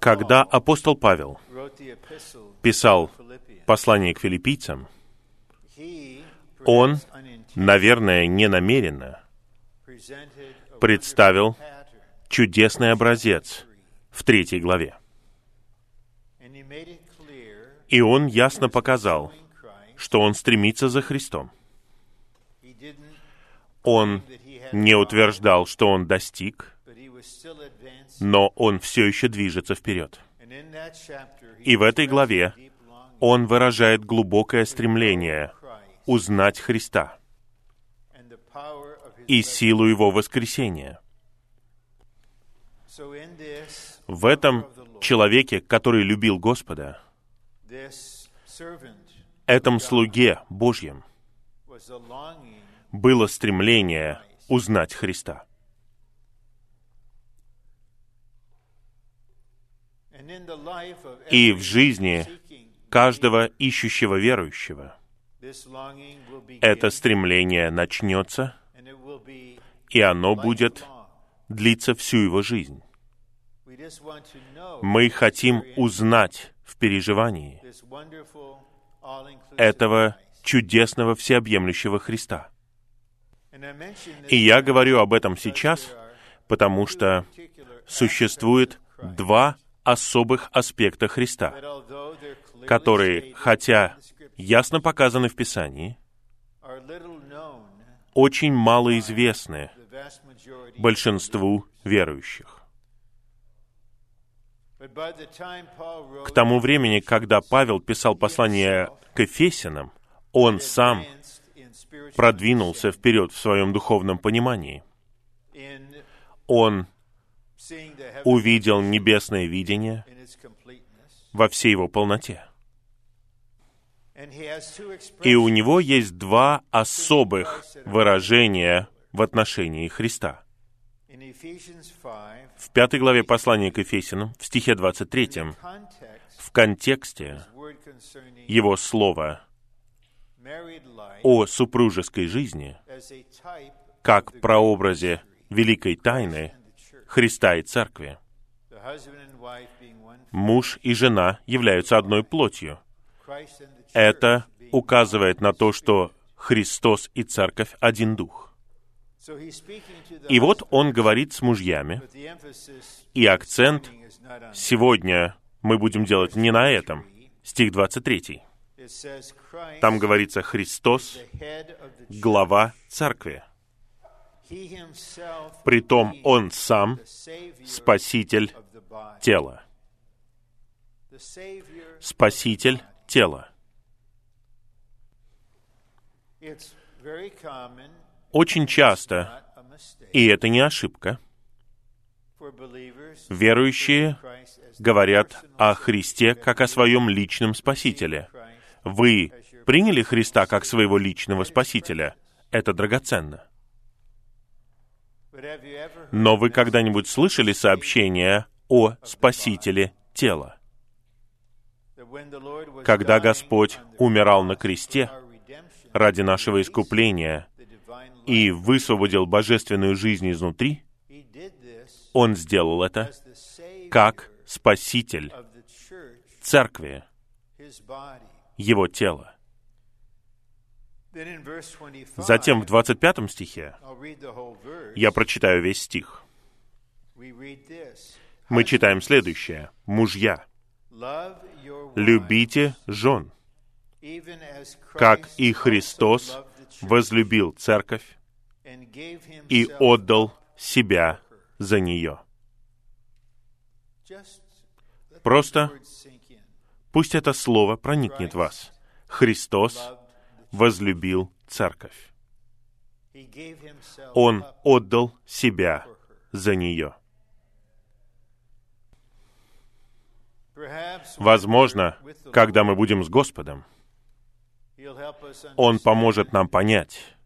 Когда апостол Павел писал послание к филиппийцам, он, наверное, ненамеренно представил чудесный образец в третьей главе. И он ясно показал, что он стремится за Христом. Он не утверждал, что он достиг, но он все еще движется вперед. И в этой главе он выражает глубокое стремление узнать Христа и силу Его воскресения. В этом человеке, который любил Господа, этом слуге Божьем было стремление узнать Христа. И в жизни каждого ищущего верующего это стремление начнется, и оно будет длиться всю его жизнь. Мы хотим узнать в переживании этого чудесного всеобъемлющего Христа. И я говорю об этом сейчас, потому что существует два особых аспекта Христа, которые, хотя ясно показаны в Писании, очень мало известны большинству верующих. К тому времени, когда Павел писал послание к Эфесянам, он сам продвинулся вперед в своем духовном понимании. Он увидел небесное видение во всей его полноте. И у него есть два особых выражения в отношении Христа. В пятой главе послания к Ефесянам, в стихе 23, в контексте его слова о супружеской жизни, как прообразе великой тайны Христа и Церкви. Муж и жена являются одной плотью. Это указывает на то, что Христос и Церковь — один Дух. И вот он говорит с мужьями, и акцент сегодня мы будем делать не на этом. Стих 23. Там говорится «Христос — глава церкви». Притом Он сам Спаситель тела. Спаситель тела. Очень часто, и это не ошибка, верующие говорят о Христе как о своем личном Спасителе. Вы приняли Христа как своего личного Спасителя. Это драгоценно. Но вы когда-нибудь слышали сообщение о Спасителе тела? Когда Господь умирал на кресте ради нашего искупления и высвободил божественную жизнь изнутри, Он сделал это как Спаситель Церкви, Его тела. Затем в 25 стихе я прочитаю весь стих. Мы читаем следующее. «Мужья, любите жен, как и Христос возлюбил церковь и отдал себя за нее». Просто пусть это слово проникнет в вас. Христос возлюбил церковь. Он отдал себя за нее. Возможно, когда мы будем с Господом, Он поможет нам понять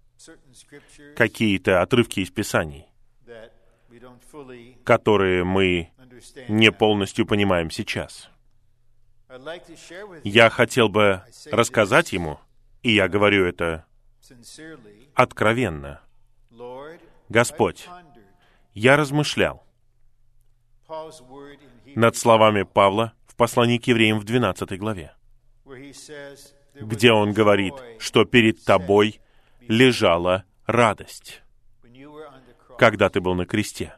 какие-то отрывки из Писаний, которые мы не полностью понимаем сейчас. Я хотел бы рассказать ему, и я говорю это откровенно. Господь, я размышлял над словами Павла в послании к евреям в 12 главе, где он говорит, что перед тобой лежала радость, когда ты был на кресте.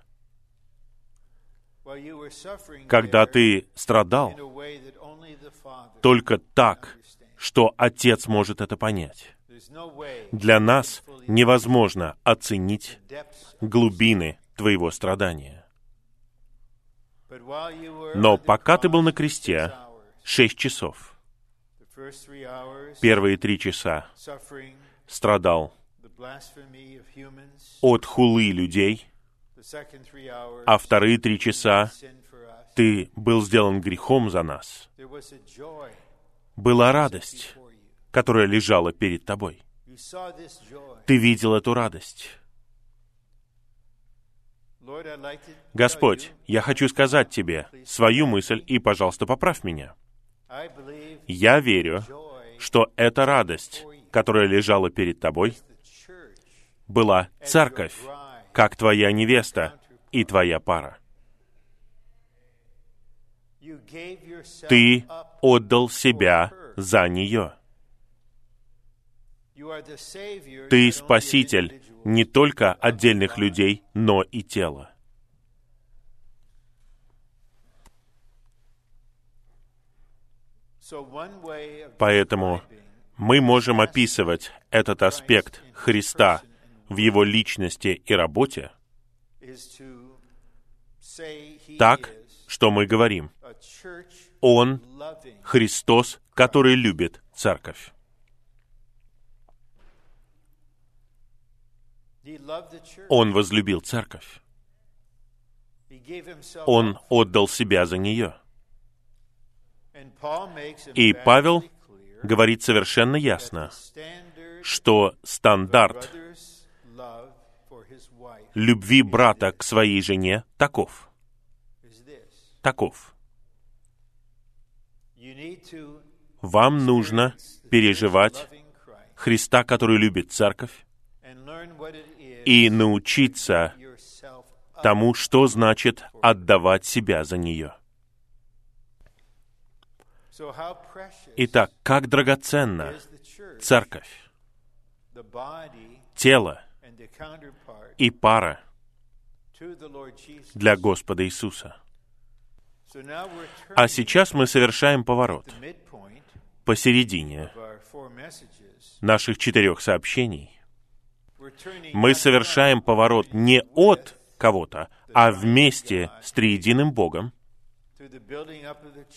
Когда ты страдал только так, что Отец может это понять. Для нас невозможно оценить глубины твоего страдания. Но пока ты был на кресте, шесть часов, первые три часа страдал от хулы людей, а вторые три часа ты был сделан грехом за нас. Была радость, которая лежала перед тобой. Ты видел эту радость. Господь, я хочу сказать тебе свою мысль, и, пожалуйста, поправь меня. Я верю, что эта радость, которая лежала перед тобой, была церковь, как твоя невеста и твоя пара. Ты отдал себя за нее. Ты спаситель не только отдельных людей, но и тела. Поэтому мы можем описывать этот аспект Христа в Его личности и работе так, что мы говорим. Он Христос, который любит церковь. Он возлюбил церковь. Он отдал себя за нее. И Павел говорит совершенно ясно, что стандарт любви брата к своей жене таков. Таков. Вам нужно переживать Христа, который любит церковь, и научиться тому, что значит отдавать себя за нее. Итак, как драгоценна церковь, тело и пара для Господа Иисуса. А сейчас мы совершаем поворот посередине наших четырех сообщений. Мы совершаем поворот не от кого-то, а вместе с триединым Богом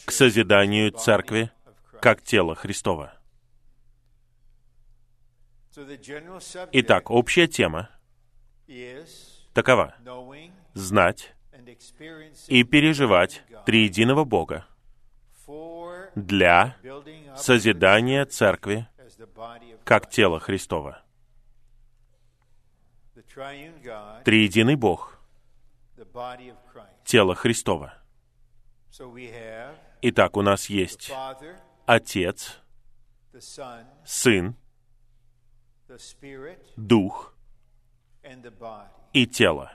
к созиданию церкви как тела Христова. Итак, общая тема такова — знать и переживать триединого Бога для созидания церкви как тела Христова. Триединый Бог, тело Христова. Итак, у нас есть Отец, Сын, Дух и тело.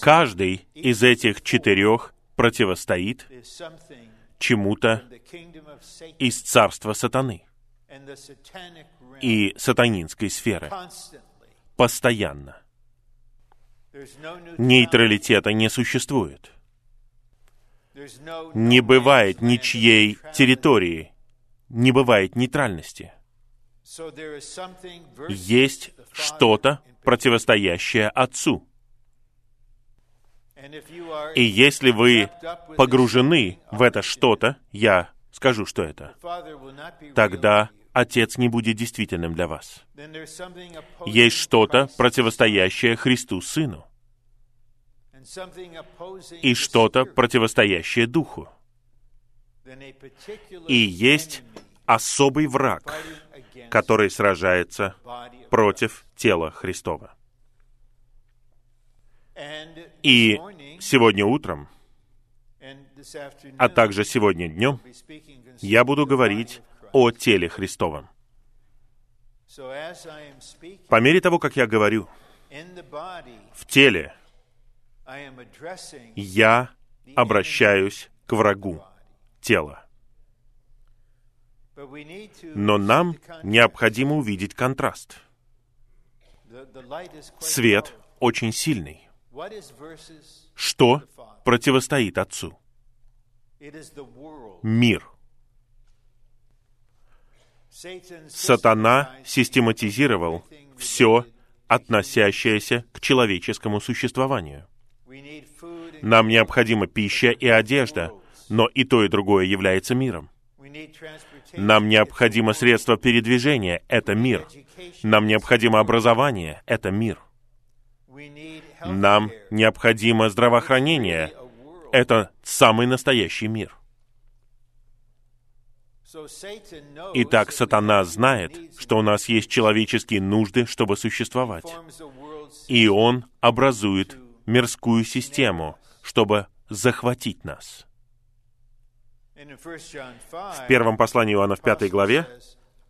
Каждый из этих четырех противостоит чему-то из царства сатаны и сатанинской сферы. Постоянно. Нейтралитета не существует. Не бывает ничьей территории, не бывает нейтральности. Есть что-то, противостоящее Отцу. И если вы погружены в это что-то, я скажу, что это, тогда Отец не будет действительным для вас. Есть что-то, противостоящее Христу Сыну. И что-то, противостоящее Духу. И есть особый враг, который сражается против тела Христова. И сегодня утром, а также сегодня днем, я буду говорить о теле Христовом. По мере того, как я говорю, в теле я обращаюсь к врагу тела. Но нам необходимо увидеть контраст. Свет очень сильный. Что противостоит Отцу? Мир. Сатана систематизировал все, относящееся к человеческому существованию. Нам необходима пища и одежда, но и то, и другое является миром. Нам необходимо средство передвижения — это мир. Нам необходимо образование — это мир. Нам необходимо здравоохранение — это самый настоящий мир. Итак, сатана знает, что у нас есть человеческие нужды, чтобы существовать. И он образует мирскую систему, чтобы захватить нас. В первом послании Иоанна в пятой главе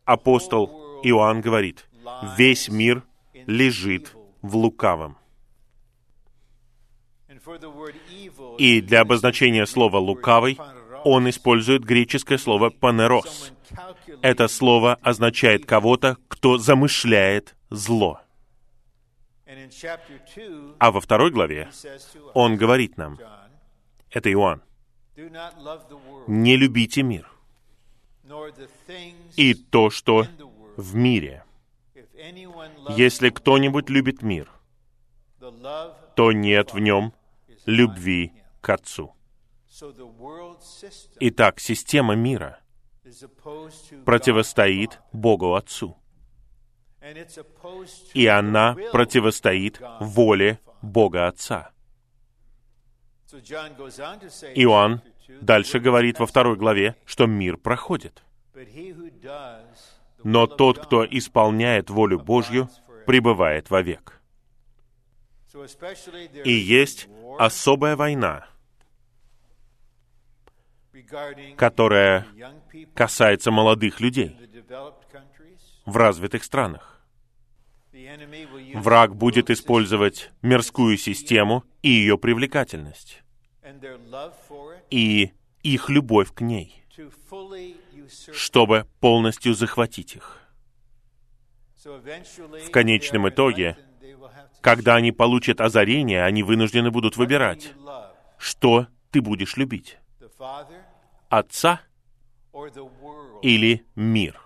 апостол Иоанн говорит, «Весь мир лежит в лукавом». И для обозначения слова «лукавый» он использует греческое слово «панерос». Это слово означает кого-то, кто замышляет зло. А во второй главе он говорит нам, это Иоанн, не любите мир и то, что в мире. Если кто-нибудь любит мир, то нет в нем любви к Отцу. Итак, система мира противостоит Богу Отцу. И она противостоит воле Бога Отца. Иоанн дальше говорит во второй главе, что мир проходит. Но тот, кто исполняет волю Божью, пребывает вовек. И есть особая война, которая касается молодых людей в развитых странах. Враг будет использовать мирскую систему и ее привлекательность, и их любовь к ней, чтобы полностью захватить их. В конечном итоге, когда они получат озарение, они вынуждены будут выбирать, что ты будешь любить. Отца или мир.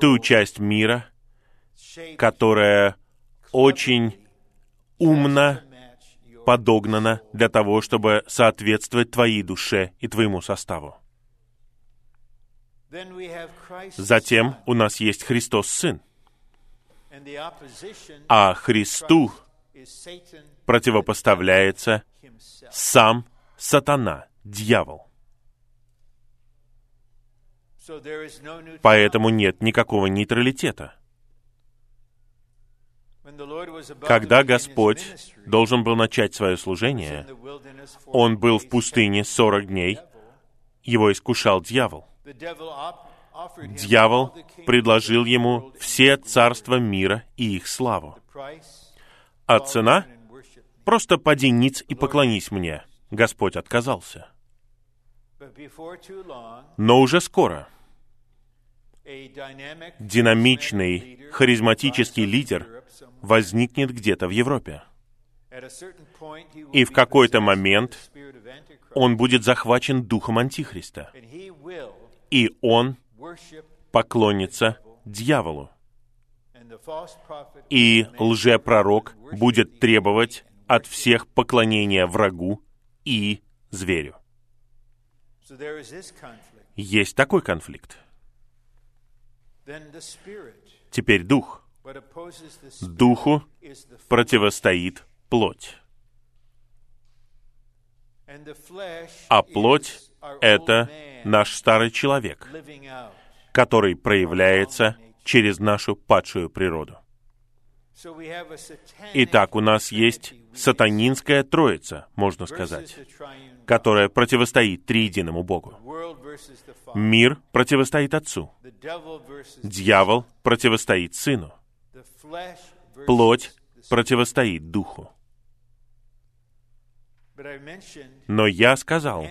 Ту часть мира, которая очень умно подогнана для того, чтобы соответствовать твоей душе и твоему составу. Затем у нас есть Христос Сын. А Христу противопоставляется сам сатана, дьявол. Поэтому нет никакого нейтралитета. Когда Господь должен был начать свое служение, Он был в пустыне 40 дней, его искушал дьявол. Дьявол предложил ему все царства мира и их славу. А цена — просто поди ниц и поклонись мне. Господь отказался. Но уже скоро динамичный, харизматический лидер возникнет где-то в Европе. И в какой-то момент он будет захвачен духом Антихриста. И он поклонится дьяволу. И лжепророк будет требовать от всех поклонения врагу и зверю. Есть такой конфликт. Теперь дух. Духу противостоит плоть. А плоть — это наш старый человек, который проявляется через нашу падшую природу. Итак, у нас есть сатанинская троица, можно сказать, которая противостоит триединому Богу. Мир противостоит Отцу. Дьявол противостоит Сыну. Плоть противостоит Духу. Но я сказал,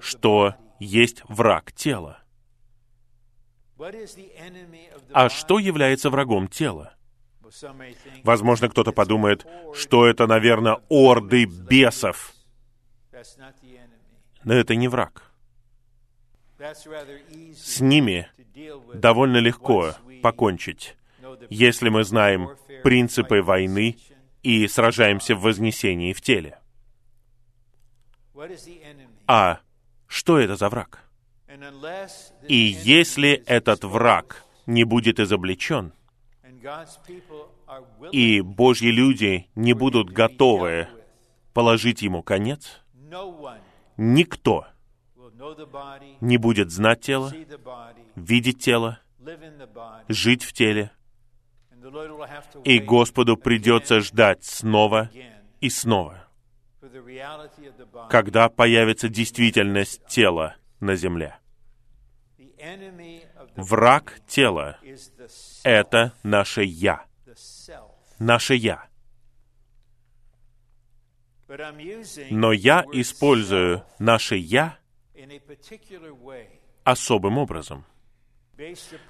что есть враг тела. А что является врагом тела? Возможно, кто-то подумает, что это, наверное, орды бесов. Но это не враг. С ними довольно легко покончить, если мы знаем принципы войны и сражаемся в вознесении в теле. А что это за враг? И если этот враг не будет изобличен, и Божьи люди не будут готовы положить ему конец, никто не будет знать тело, видеть тело, жить в теле, и Господу придется ждать снова и снова, когда появится действительность тела на земле. Враг тела — это наше «я», наше «я». Но я использую наше «я» особым образом,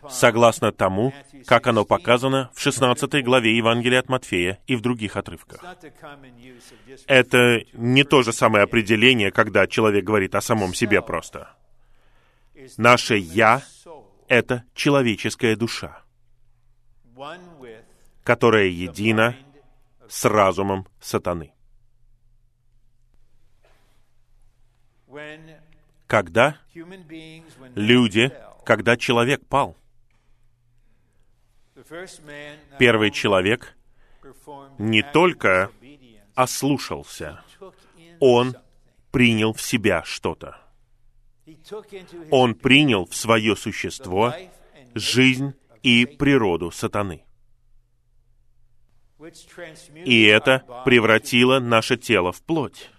согласно тому, как оно показано в 16 главе Евангелия от Матфея и в других отрывках. Это не то же самое определение, когда человек говорит о самом себе просто. Наше «я» — это человеческая душа, которая едина с разумом сатаны. Когда люди, когда человек пал, первый человек не только ослушался, он принял в себя что-то. Он принял в свое существо жизнь и природу сатаны. И это превратило наше тело в плоть,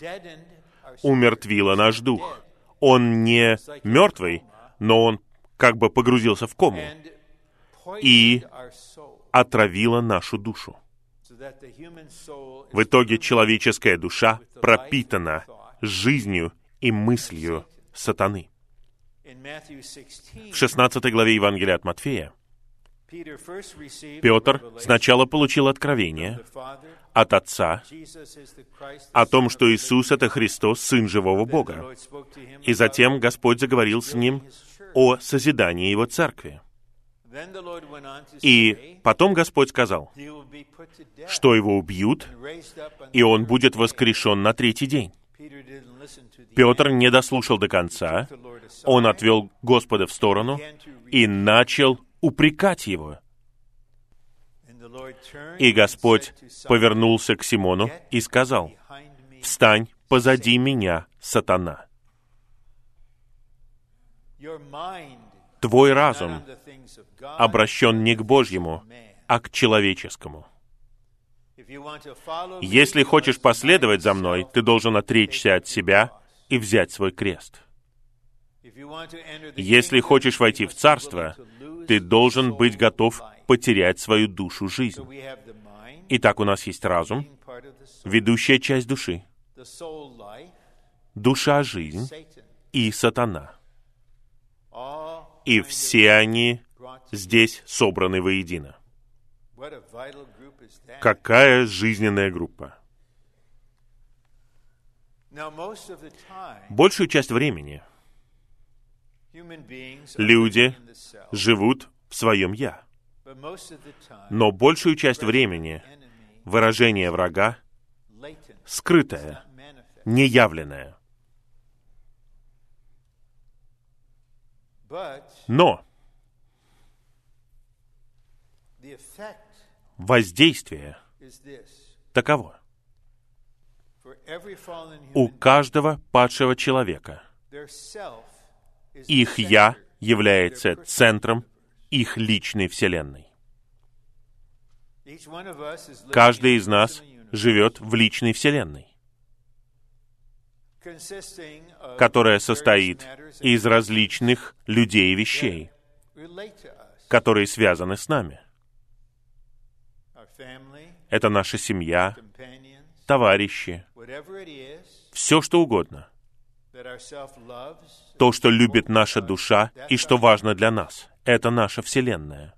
умертвило наш дух. Он не мертвый, но он как бы погрузился в кому и отравило нашу душу. В итоге человеческая душа пропитана жизнью и мыслью сатаны. В 16 главе Евангелия от Матфея Петр сначала получил откровение от Отца о том, что Иисус — это Христос, Сын живого Бога. И затем Господь заговорил с ним о созидании Его Церкви. И потом Господь сказал, что его убьют, и он будет воскрешен на третий день. Петр не дослушал до конца, он отвел Господа в сторону и начал упрекать его. И Господь повернулся к Симону и сказал, «Встань позади меня, сатана». Твой разум обращен не к Божьему, а к человеческому. Если хочешь последовать за мной, ты должен отречься от себя и взять свой крест. Если хочешь войти в Царство, ты должен быть готов потерять свою душу жизнь. Итак, у нас есть разум, ведущая часть души, душа жизнь и сатана. И все они здесь собраны воедино. Какая жизненная группа? Большую часть времени люди живут в своем «я». Но большую часть времени выражение врага скрытое, неявленное. Но воздействие таково. У каждого падшего человека их «я» является центром их личной вселенной. Каждый из нас живет в личной вселенной, которая состоит из различных людей и вещей, которые связаны с нами. Это наша семья, товарищи, все что угодно, то, что любит наша душа и что важно для нас, это наша Вселенная.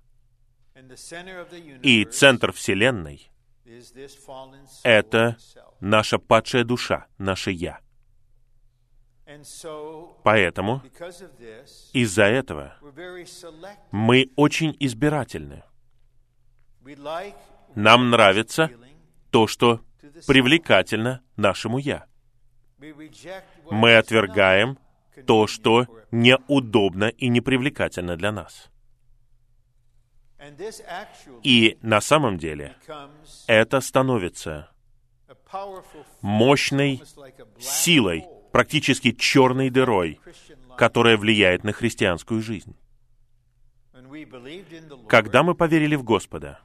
И центр Вселенной это наша падшая душа, наше «я». Поэтому из-за этого мы очень избирательны. Нам нравится то, что привлекательно нашему «я». Мы отвергаем то, что неудобно и непривлекательно для нас. И на самом деле это становится мощной силой, практически черной дырой, которая влияет на христианскую жизнь. Когда мы поверили в Господа,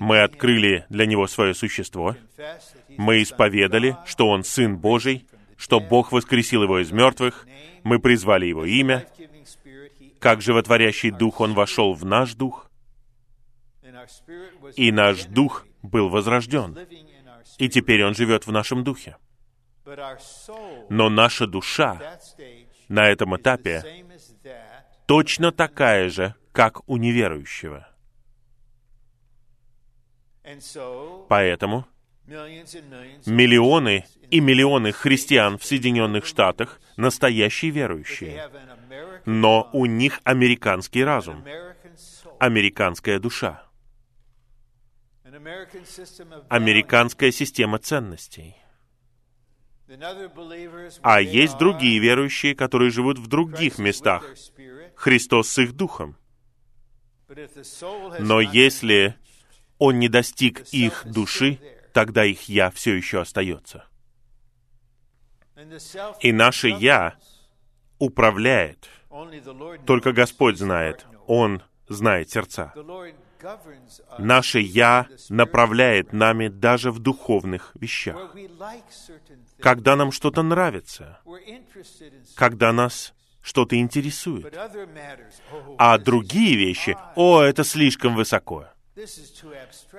мы открыли для Него свое существо, мы исповедали, что Он Сын Божий, что Бог воскресил Его из мертвых, мы призвали Его имя, как животворящий Дух Он вошел в наш Дух, и наш Дух был возрожден, и теперь Он живет в нашем Духе. Но наша душа на этом этапе точно такая же, как у неверующего. Поэтому миллионы и миллионы христиан в Соединенных Штатах настоящие верующие, но у них американский разум, американская душа, американская система ценностей. А есть другие верующие, которые живут в других местах. Христос с их духом. Но если Он не достиг их души, тогда их «я» все еще остается. И наше «я» управляет. Только Господь знает. Он знает сердца. Us Наше «я» направляет нами даже в духовных вещах. Когда нам что-то нравится, когда нас что-то интересует. oh, А другие вещи, о, это слишком высоко.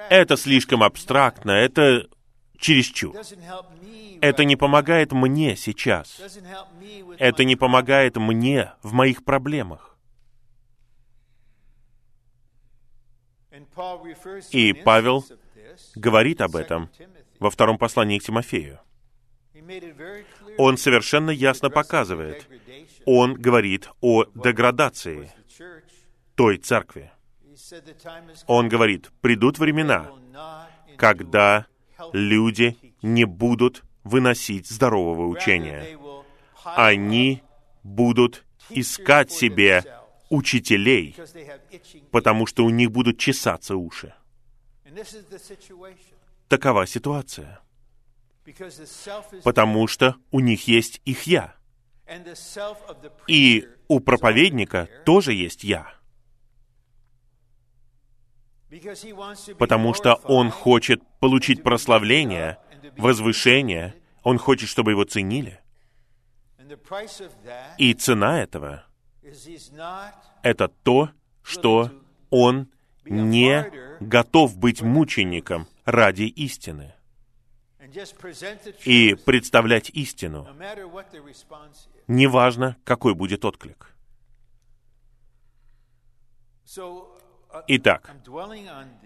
Это слишком абстрактно, это чересчур. Это не помогает мне сейчас. Это не помогает мне в моих проблемах. И Павел Говорит об этом 2 Timothy. во втором послании к Тимофею. Он совершенно ясно показывает, он говорит о деградации той церкви. Он говорит, придут времена, когда люди не будут выносить здорового учения. Они будут искать себе учителей, потому что у них будут чесаться уши. Такова ситуация. Потому что у них есть их «я». И у проповедника тоже есть «я». Потому что он хочет получить прославление, возвышение. Он хочет, чтобы его ценили. И цена этого это то, что он не готов быть мучеником ради истины. И представлять истину, неважно, какой будет отклик. Uh, Итак,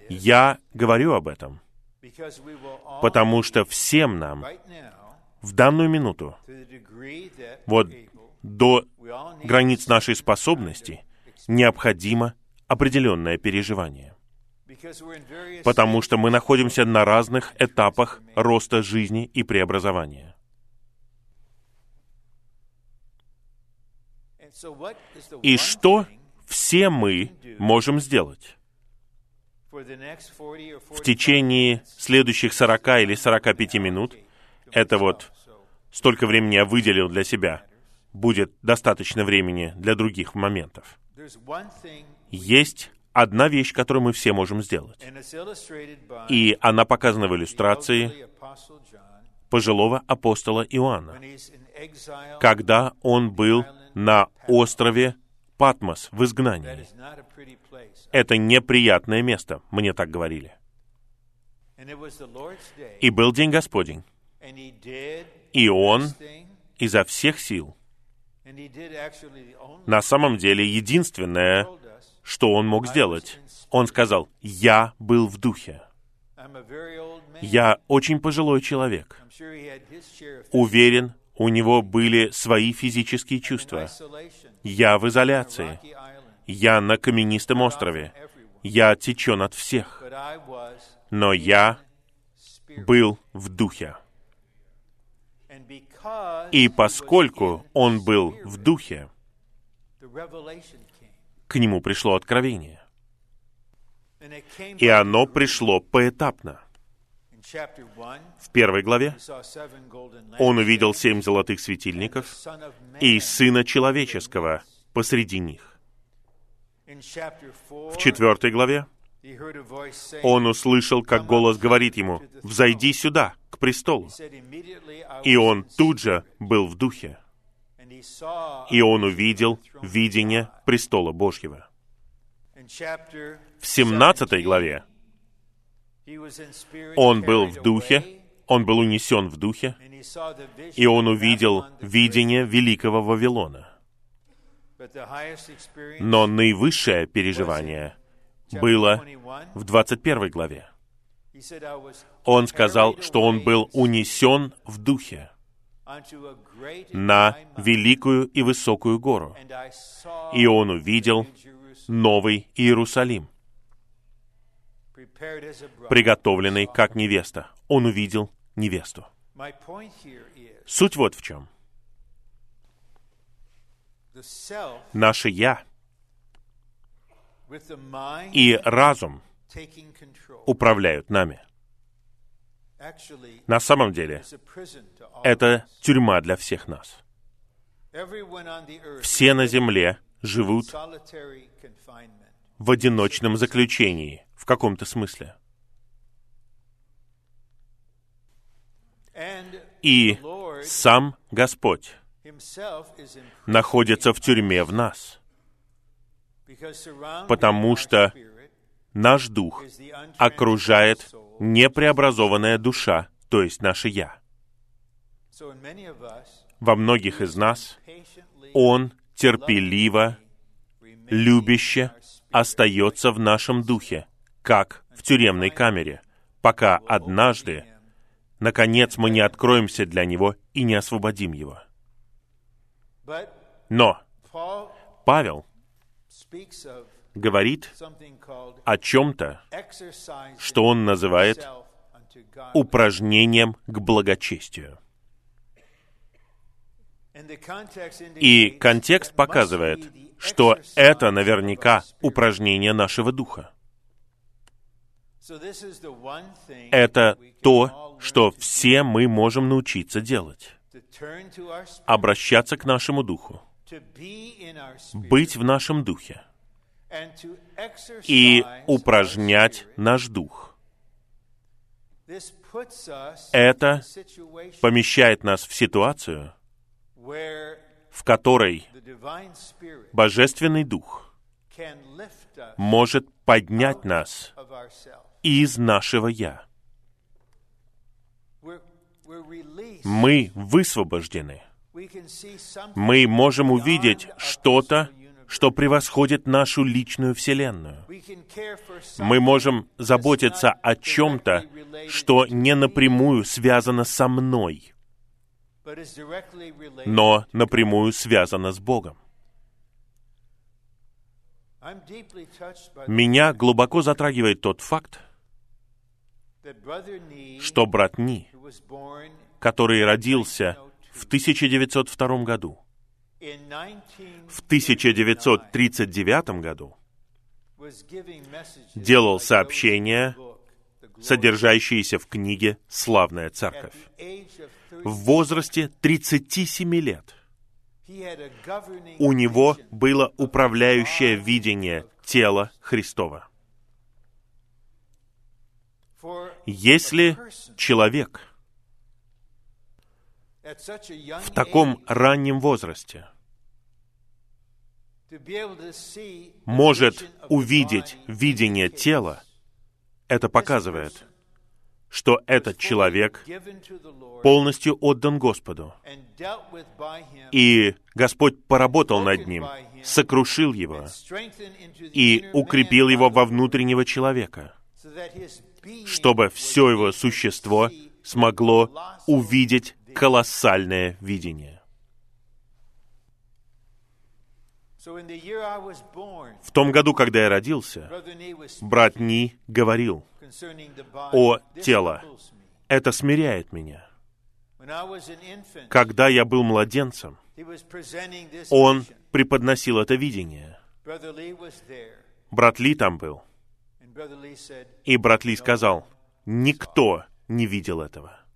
я говорю об этом, потому что всем нам в данную минуту, вот до границ нашей способности, необходимо определенное переживание. Потому что мы находимся на разных этапах роста жизни и преобразования. И что все мы можем сделать for the next 40 or в 45 течение следующих 40 или 45 минут? Это вот столько времени я выделил для себя. Будет достаточно времени для других моментов. Есть одна вещь, которую мы все можем сделать. И она показана в иллюстрации пожилого апостола Иоанна, когда он был на острове Патмос в изгнании. Это неприятное место, мне так говорили. И был день Господень. И он изо всех сил, на самом деле единственное, что он мог сделать, он сказал, «Я был в духе». Я очень пожилой человек. Уверен, у него были свои физические чувства. Я в изоляции. Я на каменистом острове. Я отечен от всех. Но я был в духе. И поскольку он был в духе, к нему пришло откровение. И оно пришло поэтапно. In chapter 1, В первой главе он увидел семь золотых светильников и Сына Человеческого посреди них. In chapter 4, В четвертой главе он услышал, как голос говорит ему, «Взойди сюда, к престолу». И он тут же был в духе, и он увидел видение престола Божьего. В семнадцатой 17, главе он был в духе, он был унесен в духе, и он увидел видение великого Вавилона. Но наивысшее переживание было 21, в 21 главе. Он сказал, что он был унесен в духе на великую и высокую гору, и он увидел Новый Иерусалим, приготовленный как невеста. Он увидел невесту. Суть вот в чем. Наше «я» и разум управляют нами. На самом деле, это тюрьма для всех нас. Все на земле живут в одиночном заключении, в каком-то смысле. И сам Господь находится в тюрьме в нас, потому что наш дух окружает непреобразованная душа, то есть наше «я». Во многих из нас Он терпеливо, любяще остается в нашем духе, как в тюремной камере, пока однажды, наконец, мы не откроемся для Него и не освободим Его. Но Павел говорит о чем-то, что он называет упражнением к благочестию. И контекст показывает, что это наверняка упражнение нашего духа. Это то, что все мы можем научиться делать. Обращаться к нашему духу, быть в нашем духе и упражнять наш дух. Это помещает нас в ситуацию, в которой Божественный Дух может поднять нас из нашего «я». Мы высвобождены. Мы можем увидеть что-то, что превосходит нашу личную Вселенную. Мы можем заботиться о чем-то, что не напрямую связано со мной, но напрямую связано с Богом. Меня глубоко затрагивает тот факт, что брат Ни, который родился в 1902 году, in 19 в 1939 году делал сообщения, содержащиеся в книге «Славная церковь». the age of 30, В возрасте 37 лет у него было управляющее видение тела Христова. Если человек в таком раннем возрасте может увидеть видение тела, это показывает, что этот человек полностью отдан Господу. И Господь поработал над ним, сокрушил его и укрепил его во внутреннего человека, чтобы все его существо смогло увидеть колоссальное видение. В том году, когда я родился, брат Ни говорил о тело. Это смиряет меня. Когда я был младенцем, он преподносил это видение. Брат Ли там был. И брат Ли сказал, никто не видел этого.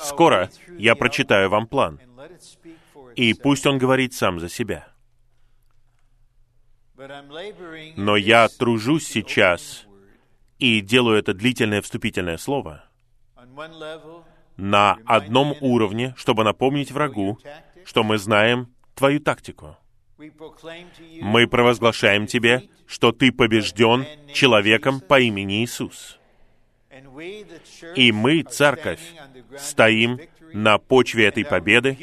Скоро я прочитаю вам план, и пусть он говорит сам за себя. Но я тружусь сейчас и делаю это длительное вступительное слово на одном уровне, чтобы напомнить врагу, что мы знаем твою тактику. Мы провозглашаем тебе, что ты побежден человеком по имени Иисус. И мы, церковь, стоим на почве этой победы,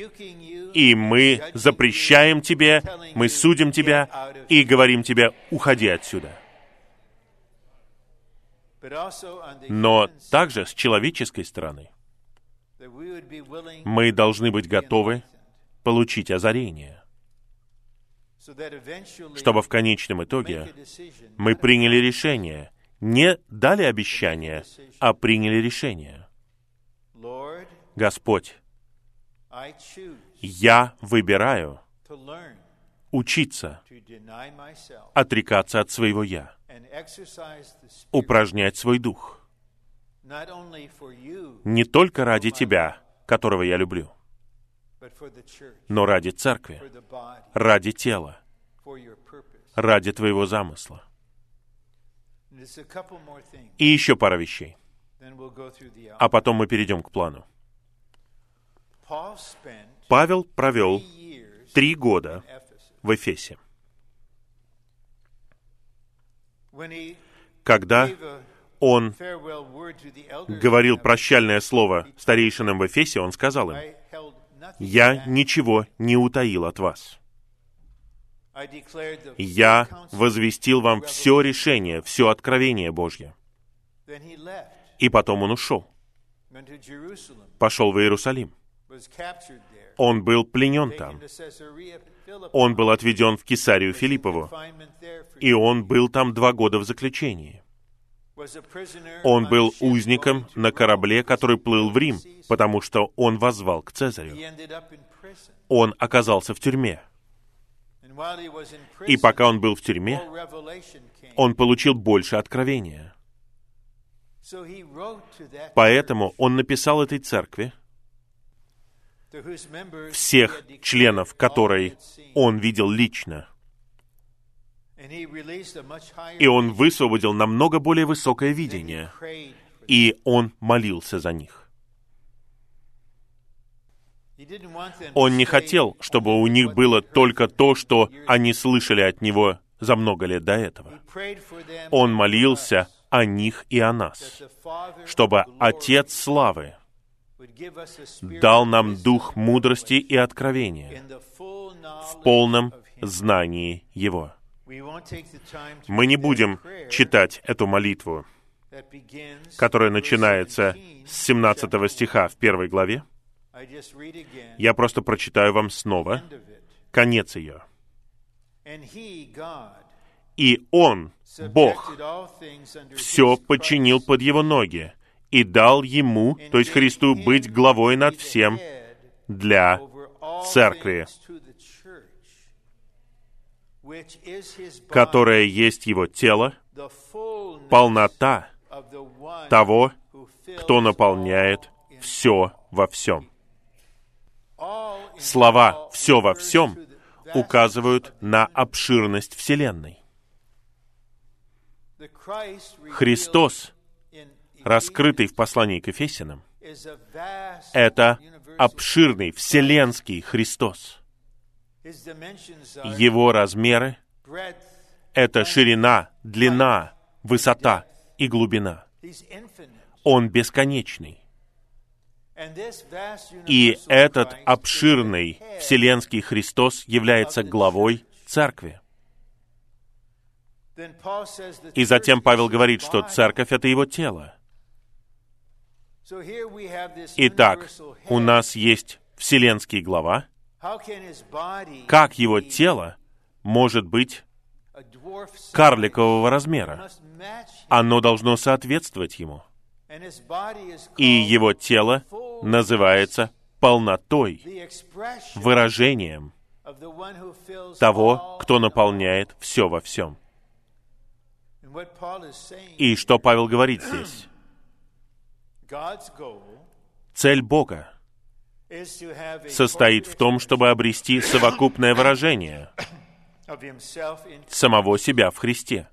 и мы запрещаем тебе, мы судим тебя и говорим тебе, уходи отсюда. Но также с человеческой стороны мы должны быть готовы получить озарение, чтобы в конечном итоге мы приняли решение, не дали обещания, а приняли решение. Господь, я выбираю учиться, отрекаться от своего «я», упражнять свой дух, не только ради Тебя, которого я люблю, но ради церкви, ради тела, ради Твоего замысла. И еще пара вещей. А потом мы перейдем к плану. Павел провел три года в Эфесе. Когда он говорил прощальное слово старейшинам в Эфесе, он сказал им, «Я ничего не утаил от вас. Я возвестил вам все решение, все откровение Божье». И потом он ушел, пошел в Иерусалим. Он был пленен там. Он был отведен в Кесарию Филиппову, и он был там два года в заключении. Он был узником на корабле, который плыл в Рим, потому что он возвал к Цезарю. Он оказался в тюрьме. И пока он был в тюрьме, он получил больше откровения. Поэтому он написал этой церкви, всех членов которой он видел лично. И он высвободил намного более высокое видение, и он молился за них. Он не хотел, чтобы у них было только то, что они слышали от него за много лет до этого. Он молился о них и о нас, чтобы Отец Славы дал нам дух мудрости и откровения в полном знании Его. Мы не будем читать эту молитву, которая начинается с 17 стиха в первой главе. Я просто прочитаю вам снова конец ее. И Он, Бог, все подчинил под Его ноги и дал Ему, то есть Христу, быть главой над всем для церкви, которое есть Его тело, полнота того, кто наполняет все во всем. Слова «все во всем» указывают на обширность Вселенной. Христос, раскрытый в послании к Ефесянам, это обширный вселенский Христос. Его размеры — это ширина, длина, высота и глубина. Он бесконечный. И этот обширный Вселенский Христос является главой Церкви. И затем Павел говорит, что. Церковь — это его тело. Итак, у нас есть Вселенский глава. Как его тело может быть карликового размера? Оно должно соответствовать ему. И его тело называется полнотой, выражением того, кто наполняет все во всем. И что Павел говорит здесь? Цель Бога состоит в том, чтобы обрести совокупное выражение самого себя в Христе.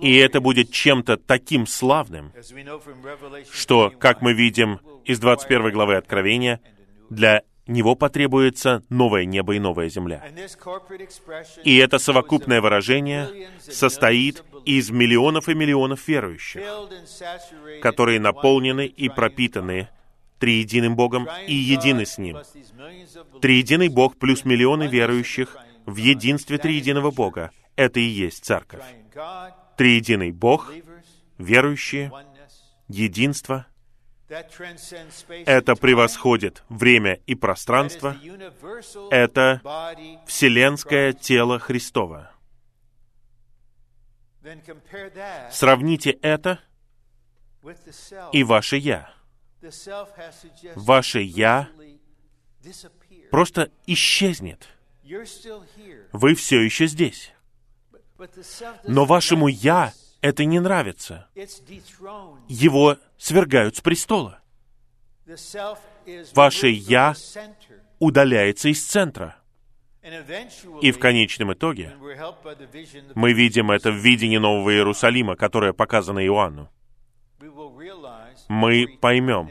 И это будет чем-то таким славным, что, 21, как мы видим из 21 главы Откровения, для него потребуется новое небо и новая земля. И это совокупное выражение состоит из миллионов и миллионов верующих, которые наполнены и пропитаны триединым Богом и едины с Ним. Триединый Бог плюс миллионы верующих в единстве триединого Бога. Это и есть церковь. Триединый Бог, верующие, единство. Это превосходит время и пространство. Это. Вселенское тело Христова. Сравните это и ваше «я». Ваше «я» просто исчезнет. Вы все еще здесь. Но вашему «я» это не нравится. Его свергают с престола. Ваше «я». Удаляется из центра. И в конечном итоге мы видим это в видении Нового Иерусалима, которое показано Иоанну. Мы поймем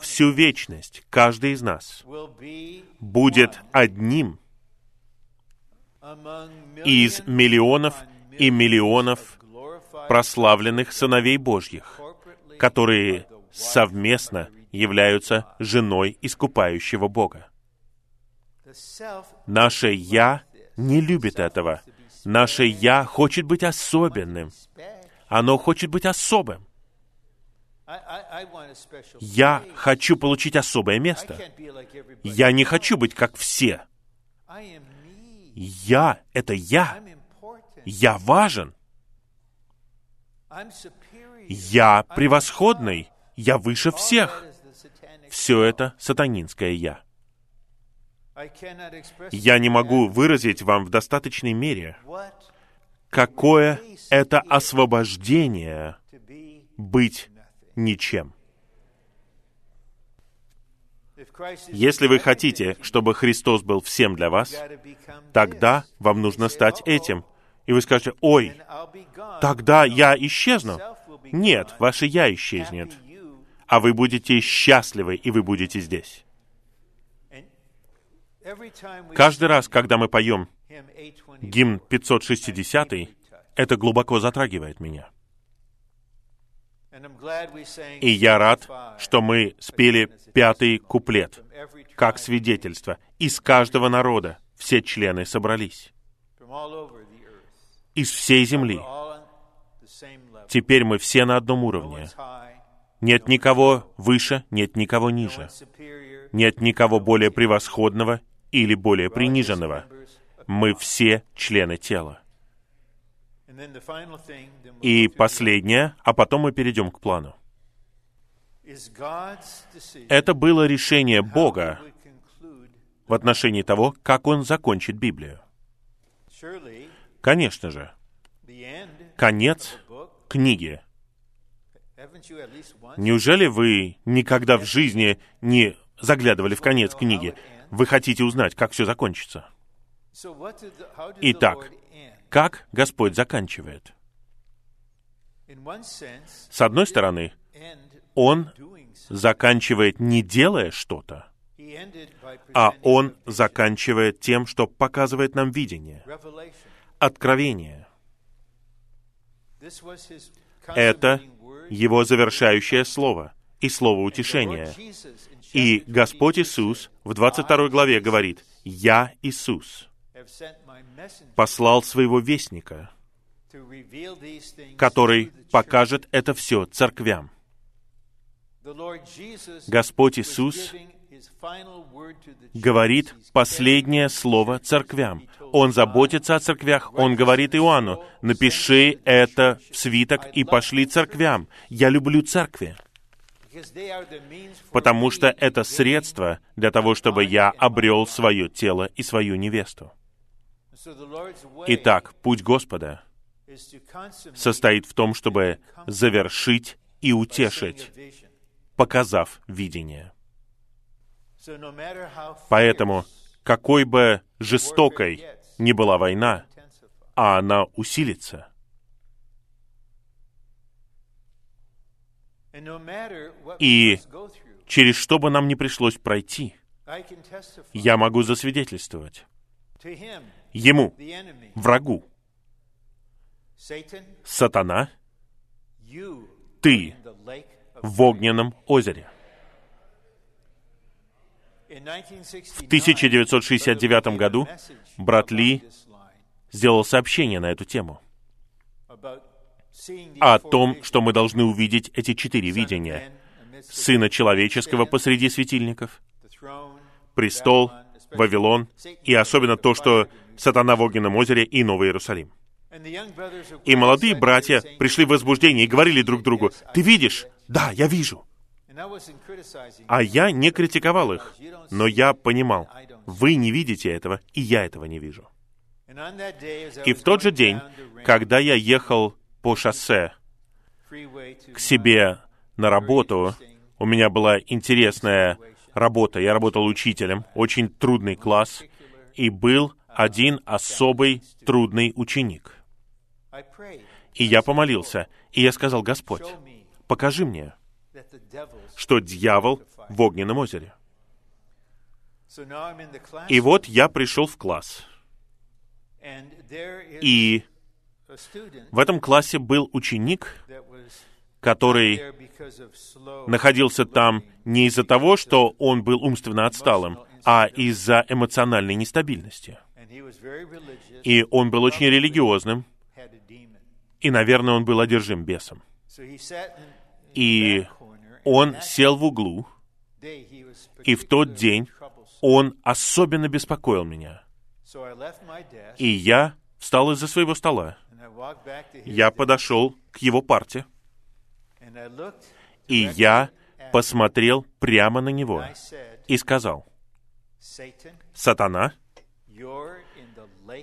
всю вечность, каждый из нас будет одним из миллионов и миллионов прославленных сыновей Божьих, которые совместно являются женой искупающего Бога. Наше «я» не любит этого. Наше «я» хочет быть особенным. Оно хочет быть особым. Я хочу получить особое место. Я не хочу быть как все. Я — это я. Я важен. Я превосходный. Я выше всех. Все это сатанинское «я». Я не могу выразить вам в достаточной мере, какое это освобождение быть ничем. Если вы хотите, чтобы Христос был всем для вас, тогда вам нужно стать "Uh-oh, этим. И вы скажете, ой, then I'll be gone." тогда я исчезну. Нет, ваше «я» исчезнет. А вы будете счастливы, и вы будете здесь. Каждый раз, когда мы поем hymn 824, гимн 560, это глубоко затрагивает меня. И я рад, 55 что мы спели пятый куплет, как свидетельство. Из каждого народа все члены собрались. Из всей земли. Теперь мы все на одном уровне. Нет никого выше, нет никого ниже. Нет никого более превосходного или более приниженного. Мы все члены тела. И последнее, а потом мы перейдем к плану. Это было решение Бога в отношении того, как Он закончит Библию. Конечно же, конец книги. Неужели вы никогда в жизни не заглядывали в конец книги? Вы хотите узнать, как все закончится. Итак? Как Господь заканчивает? С одной стороны, Он заканчивает не делая что-то, а Он заканчивает тем, что показывает нам видение, откровение. Это его завершающее слово и слово утешения. И Господь Иисус в 22 главе говорит, «Я Иисус послал своего вестника, который покажет это все церквям». Господь Иисус говорит последнее слово церквям. Он заботится о церквях. Он говорит Иоанну, напиши это в свиток и пошли церквям. Я люблю церкви. Потому что это средство для того, чтобы я обрел свое тело и свою невесту. Итак, путь Господа состоит в том, чтобы завершить и утешить, показав видение. Поэтому, какой бы жестокой ни была война, а она усилится, и через что бы нам ни пришлось пройти, я могу засвидетельствовать ему, врагу, сатана, ты в огненном озере. В 1969 году брат Ли сделал сообщение на эту тему о том, что мы должны увидеть эти четыре видения. Сына человеческого посреди светильников, престол, Вавилон, и особенно то, что сатана в огненном озере и Новый Иерусалим. И молодые братья пришли в возбуждение и говорили друг другу, «Ты видишь? Да, я вижу». А я не критиковал их, но я понимал, вы не видите этого, и я этого не вижу. И в тот же день, когда я ехал по шоссе к себе на работу, у меня была интересная работа. Я работал учителем, очень трудный класс, и был один особый трудный ученик. И я помолился, и я сказал, Господь, покажи мне, что дьявол в огненном озере. И вот я пришел в класс. И в этом классе был ученик, который находился там не из-за того, что он был умственно отсталым, а из-за эмоциональной нестабильности. И он был очень религиозным, и, наверное, он был одержим бесом. И он сел в углу, и в тот день он особенно беспокоил меня. И я встал из-за своего стола. Я подошел к его парте, и я посмотрел прямо на него и сказал, «Сатана,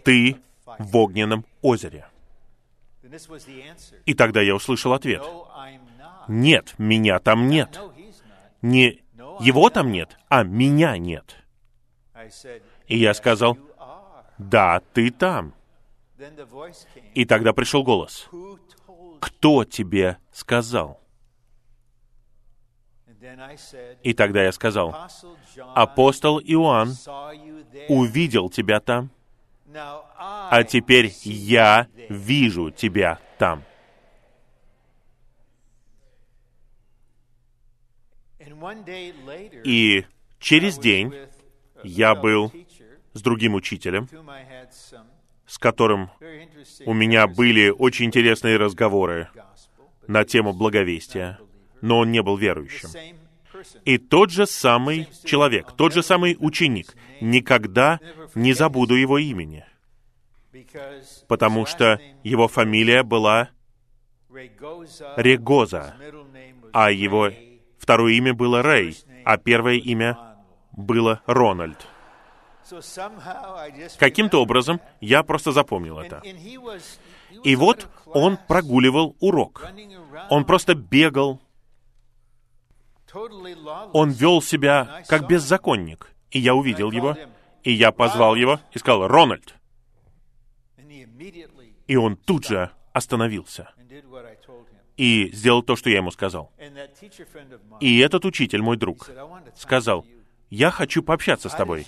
ты в огненном озере». И тогда я услышал ответ. Нет, меня там нет. Не его там нет, а меня нет. И я сказал, да, ты там. И тогда пришел голос. Кто тебе сказал? И тогда я сказал, апостол Иоанн увидел тебя там, а теперь я вижу тебя там. И через день я был с другим учителем, с которым у меня были очень интересные разговоры на тему благовестия, но он не был верующим. И тот же самый человек, тот же самый ученик, никогда не забуду его имени, потому что его фамилия была Регоза, а его второе имя было Рэй, а первое имя было Рональд. Каким-то образом я просто запомнил это. И вот он прогуливал урок. Он просто бегал. Он вел себя как беззаконник. И я увидел его, и я позвал его и сказал, «Рональд!» И он тут же остановился и сделал то, что я ему сказал. И этот учитель, мой друг, сказал, «Я хочу пообщаться с тобой.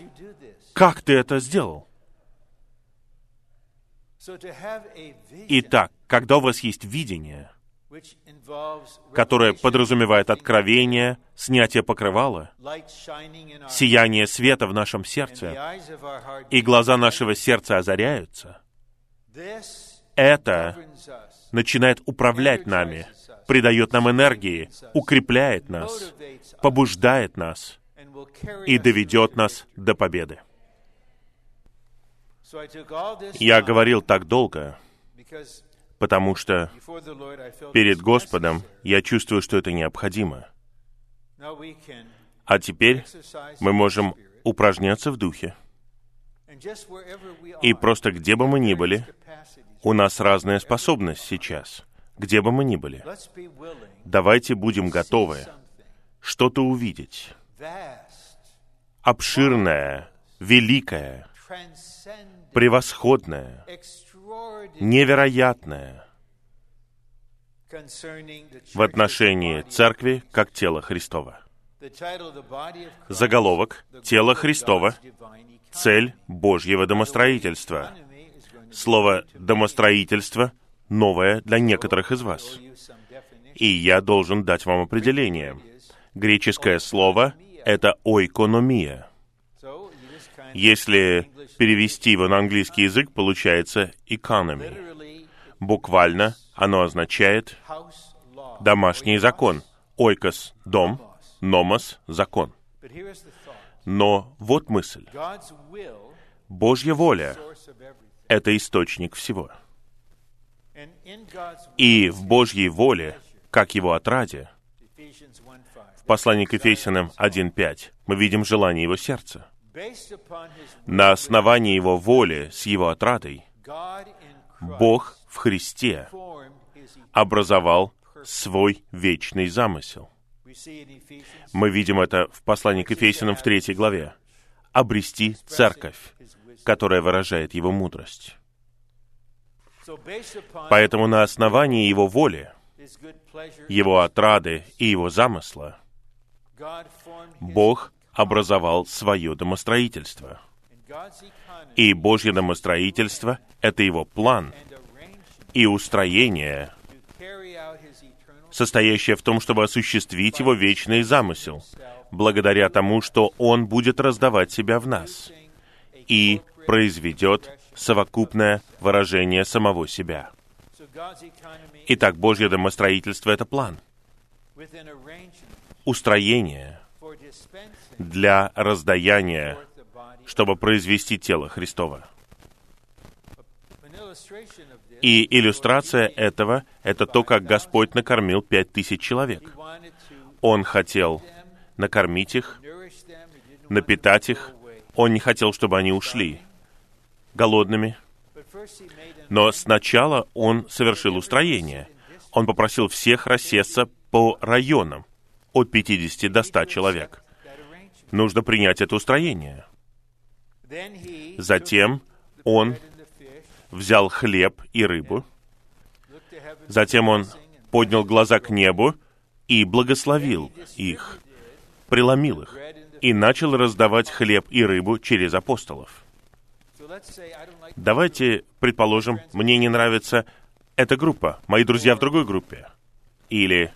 Как ты это сделал?» Итак, когда у вас есть видение, которое подразумевает откровение, снятие покрывала, сияние света в нашем сердце, и глаза нашего сердца озаряются, это начинает управлять нами, придает нам энергии, укрепляет нас, побуждает нас и доведет нас до победы. Я говорил так долго, потому что перед Господом я чувствую, что это необходимо. А теперь мы можем упражняться в духе. И просто где бы мы ни были, у нас разная способность сейчас. Где бы мы ни были. Давайте будем готовы что-то увидеть. Обширное, великое, превосходное, невероятное в отношении церкви как тела Христова. Заголовок «Тело Христова. Цель Божьего домостроительства». Слово «домостроительство» новое для некоторых из вас. И я должен дать вам определение. Греческое слово — это «ойкономия». Если перевести его на английский язык, получается «economy». Буквально оно означает «домашний закон». Ойкос — дом, номос — закон. Но вот мысль. Божья воля — это источник всего. И в Божьей воле, как его отраде, в послании к Ефесянам 1.5 мы видим желание его сердца. На основании его воли с его отрадой Бог в Христе образовал свой вечный замысел. Мы видим это в послании к Ефесянам в третьей главе. Обрести церковь, которая выражает его мудрость. Поэтому на основании его воли, его отрады и его замысла Бог образовал свое домостроительство. И Божье домостроительство — это его план и устроение, состоящее в том, чтобы осуществить его вечный замысел, благодаря тому, что Он будет раздавать себя в нас и произведет совокупное выражение самого себя. Итак, Божье домостроительство — это план, устроение для раздаяния, чтобы произвести тело Христова. И иллюстрация этого — это то, как Господь накормил пять тысяч человек. Он хотел накормить их, напитать их. Он не хотел, чтобы они ушли голодными. Но сначала он совершил устроение. Он попросил всех рассесться по районам, от 50 до 100 человек. Нужно принять это устроение. Затем он взял хлеб и рыбу. Затем он поднял глаза к небу и благословил их, преломил их и начал раздавать хлеб и рыбу через апостолов. Давайте предположим, мне не нравится эта группа, мои друзья в другой группе. Или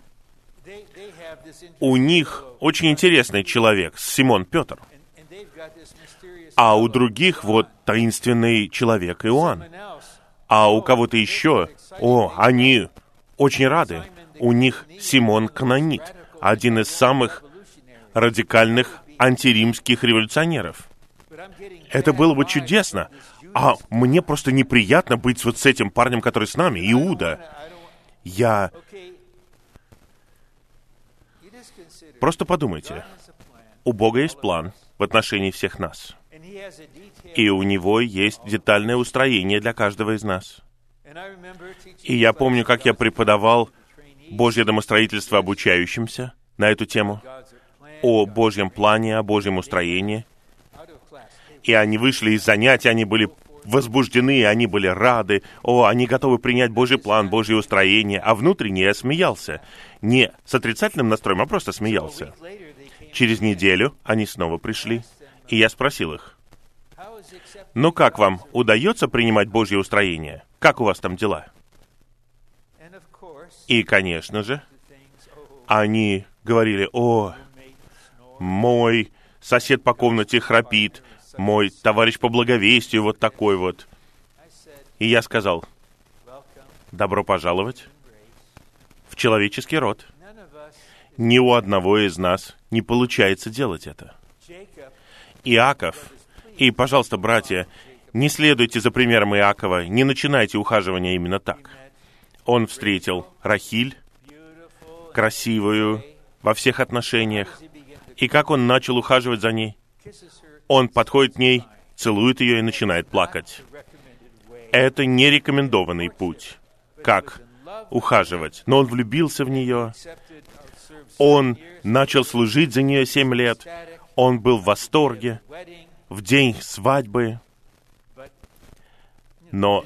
у них очень интересный человек, Симон Петр. А у других вот таинственный человек Иоанн. А у кого-то еще, о, они очень рады. У них Симон Канонит, один из самых радикальных антиримских революционеров. Это было бы чудесно. А мне просто неприятно быть вот с этим парнем, который с нами, Иуда. Я... Просто подумайте. У Бога есть план в отношении всех нас. И у Него есть детальное устроение для каждого из нас. И я помню, как я преподавал Божье домостроительство обучающимся на эту тему, о Божьем плане, о Божьем устроении — и они вышли из занятий, они были возбуждены, они были рады, о, они готовы принять Божий план, Божье устроение, а внутренне я смеялся. Не с отрицательным настроем, а просто смеялся. Через неделю они снова пришли, и я спросил их, Ну как вам, удается принимать Божье устроение? Как у вас там дела? И, конечно же, они говорили, о, мой сосед по комнате храпит, мой товарищ по благовестию вот такой вот. И я сказал, добро пожаловать в человеческий род. Ни у одного из нас не получается делать это. Иаков, и, пожалуйста, братья, не следуйте за примером Иакова, не начинайте ухаживание именно так. Он встретил Рахиль, красивую во всех отношениях, и как он начал ухаживать за ней? Он подходит к ней, целует ее и начинает плакать. Это не рекомендованный путь, как ухаживать. Но он влюбился в нее, он начал служить за нее семь лет, он был в восторге в день свадьбы, но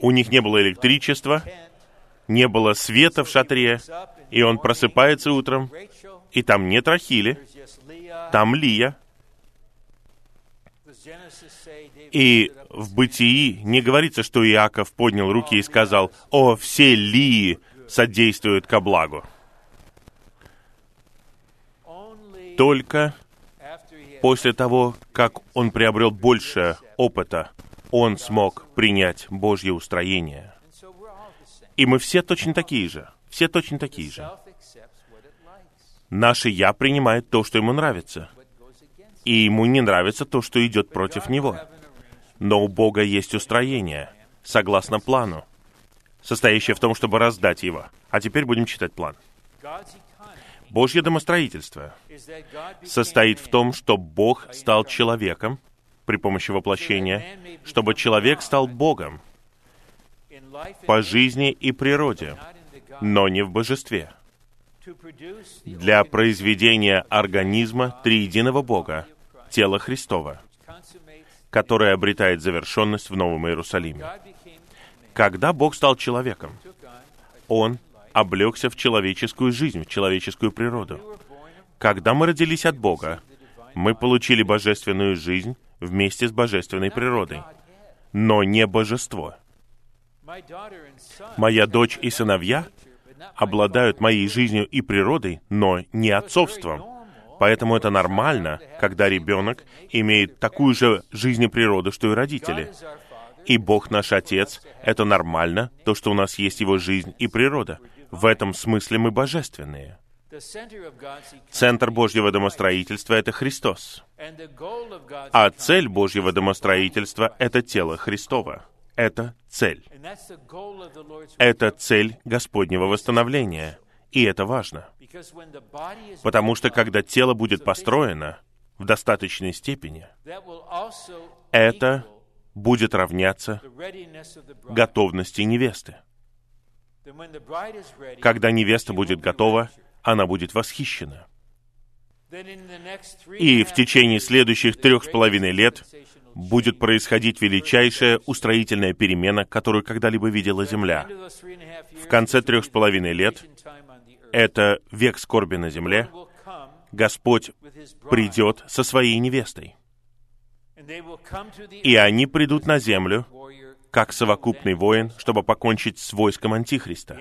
у них не было электричества, не было света в шатре, и он просыпается утром, и там нет Рахили, там Лия. И в Бытии не говорится, что Иаков поднял руки и сказал, «О, все Лии содействуют ко благу». Только после того, как он приобрел больше опыта, он смог принять Божье устроение. И мы все точно такие же. Все точно такие же. Наше «я» принимает то, что ему нравится. И ему не нравится то, что идет против него. Но у Бога есть устроение, согласно плану, состоящее в том, чтобы раздать его. А теперь будем читать план. Божье домостроительство состоит в том, что Бог стал человеком при помощи воплощения, чтобы человек стал Богом по жизни и природе, но не в божестве. Для произведения организма триединого Бога, тела Христова, которое обретает завершенность в Новом Иерусалиме. Когда Бог стал человеком, Он облегся в человеческую жизнь, в человеческую природу. Когда мы родились от Бога, мы получили божественную жизнь вместе с божественной природой, но не божество. Моя дочь и сыновья обладают моей жизнью и природой, но не отцовством. Поэтому это нормально, когда ребенок имеет такую же жизнь и природу, что и родители. И Бог наш Отец — это нормально, то, что у нас есть Его жизнь и природа. В этом смысле мы божественные. Центр Божьего домостроительства — это Христос. А цель Божьего домостроительства — это тело Христова. Это цель. Это цель Господнего восстановления. И это важно. Потому что когда тело будет построено в достаточной степени, это будет равняться готовности невесты. Когда невеста будет готова, она будет восхищена. И в течение следующих трех с половиной лет будет происходить величайшая устроительная перемена, которую когда-либо видела Земля. В конце трех с половиной лет, это век скорби на земле, Господь придет со своей невестой. И они придут на землю, как совокупный воин, чтобы покончить с войском Антихриста.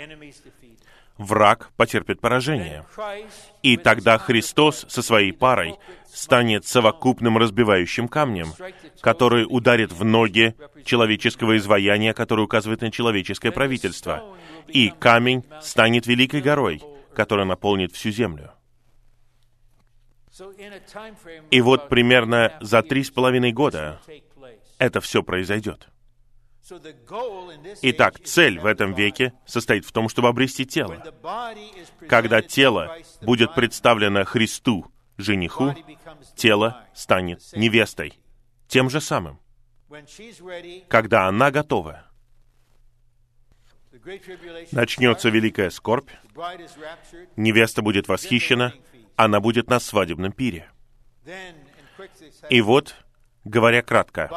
Враг потерпит поражение. И тогда Христос со своей парой станет совокупным разбивающим камнем, который ударит в ноги человеческого изваяния, которое указывает на человеческое правительство. И камень станет великой горой, которая наполнит всю землю. И вот примерно за три с половиной года это все произойдет. Итак, цель в этом веке состоит в том, чтобы обрести тело. Когда тело будет представлено Христу, жениху, тело станет невестой. Тем же самым. Когда она готова, начнется великая скорбь, невеста будет восхищена, она будет на свадебном пире. И вот Говоря кратко,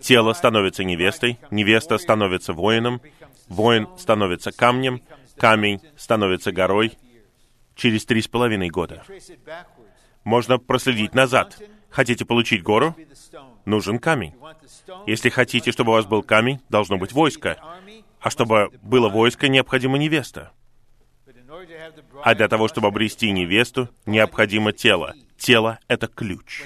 тело становится невестой, невеста становится воином, воин становится камнем, камень становится горой через три с половиной года. Можно проследить назад. Хотите получить гору? нужен камень. Если хотите, чтобы у вас был камень, должно быть войско. А чтобы было войско, необходима невеста. А для того, чтобы обрести невесту, необходимо тело. Тело — это ключ.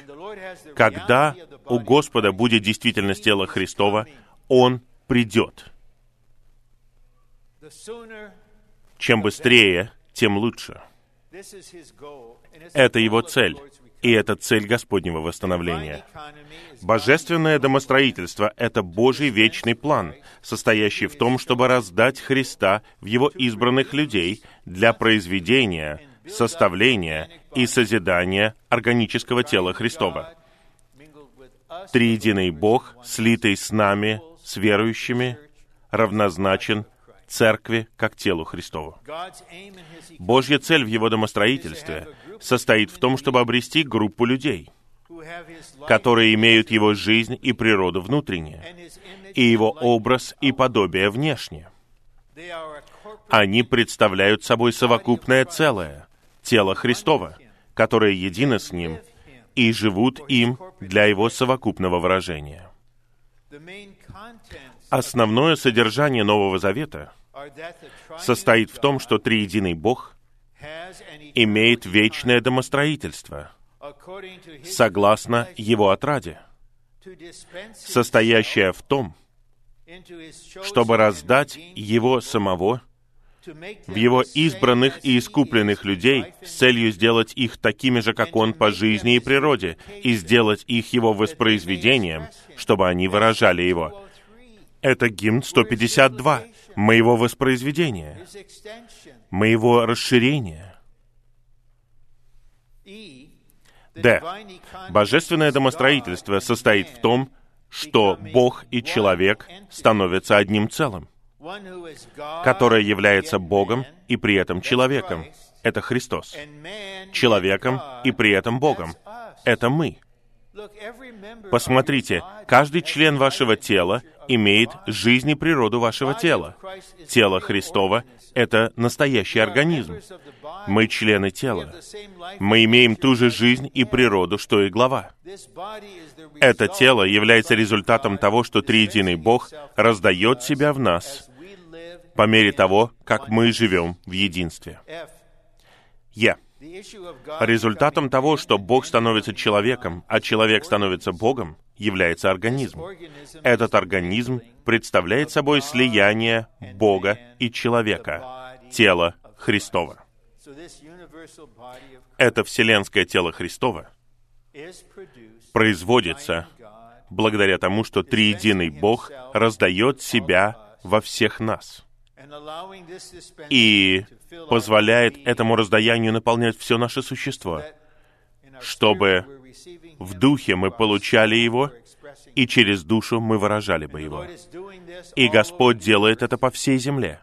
Когда у Господа будет действительность тела Христова, Он придет. Чем быстрее, тем лучше. Это Его цель. И это цель Господнего восстановления. Божественное домостроительство — это Божий вечный план, состоящий в том, чтобы раздать Христа в Его избранных людей для произведения, составления и созидания органического тела Христова. Триединый Бог, слитый с нами, с верующими, равнозначен церкви как телу Христову. Божья цель в его домостроительстве состоит в том, чтобы обрести группу людей, которые имеют его жизнь и природу внутренне, и его образ и подобие внешне. Они представляют собой совокупное целое, тело Христова, которое едино с Ним, и живут им для его совокупного выражения. Основное содержание Нового Завета состоит в том, что триединый Бог имеет вечное домостроительство, согласно Его отраде, состоящее в том, чтобы раздать Его самого в Его избранных и искупленных людей с целью сделать их такими же, как Он по жизни и природе, и сделать их Его воспроизведением, чтобы они выражали Его. Это гимн 152 моего воспроизведения, моего расширения. Д. Божественное домостроительство состоит в том, что Бог и человек становятся одним целым, которое является Богом и при этом человеком. Это Христос. Человеком и при этом Богом. Это мы. Посмотрите, каждый член вашего тела имеет жизнь и природу вашего тела. Тело Христова — это настоящий организм. Мы члены тела. Мы имеем ту же жизнь и природу, что и глава. Это тело является результатом того, что Триединый Бог раздает себя в нас по мере того, как мы живем в единстве. Е. Yeah. Результатом того, что Бог становится человеком, а человек становится Богом, является организм. Этот организм представляет собой слияние Бога и человека, тело Христова. Это вселенское тело Христова производится благодаря тому, что триединый Бог раздает себя во всех нас и позволяет этому раздаянию наполнять все наше существо, чтобы в духе мы получали его, и через душу мы выражали бы его. И Господь делает это по всей земле.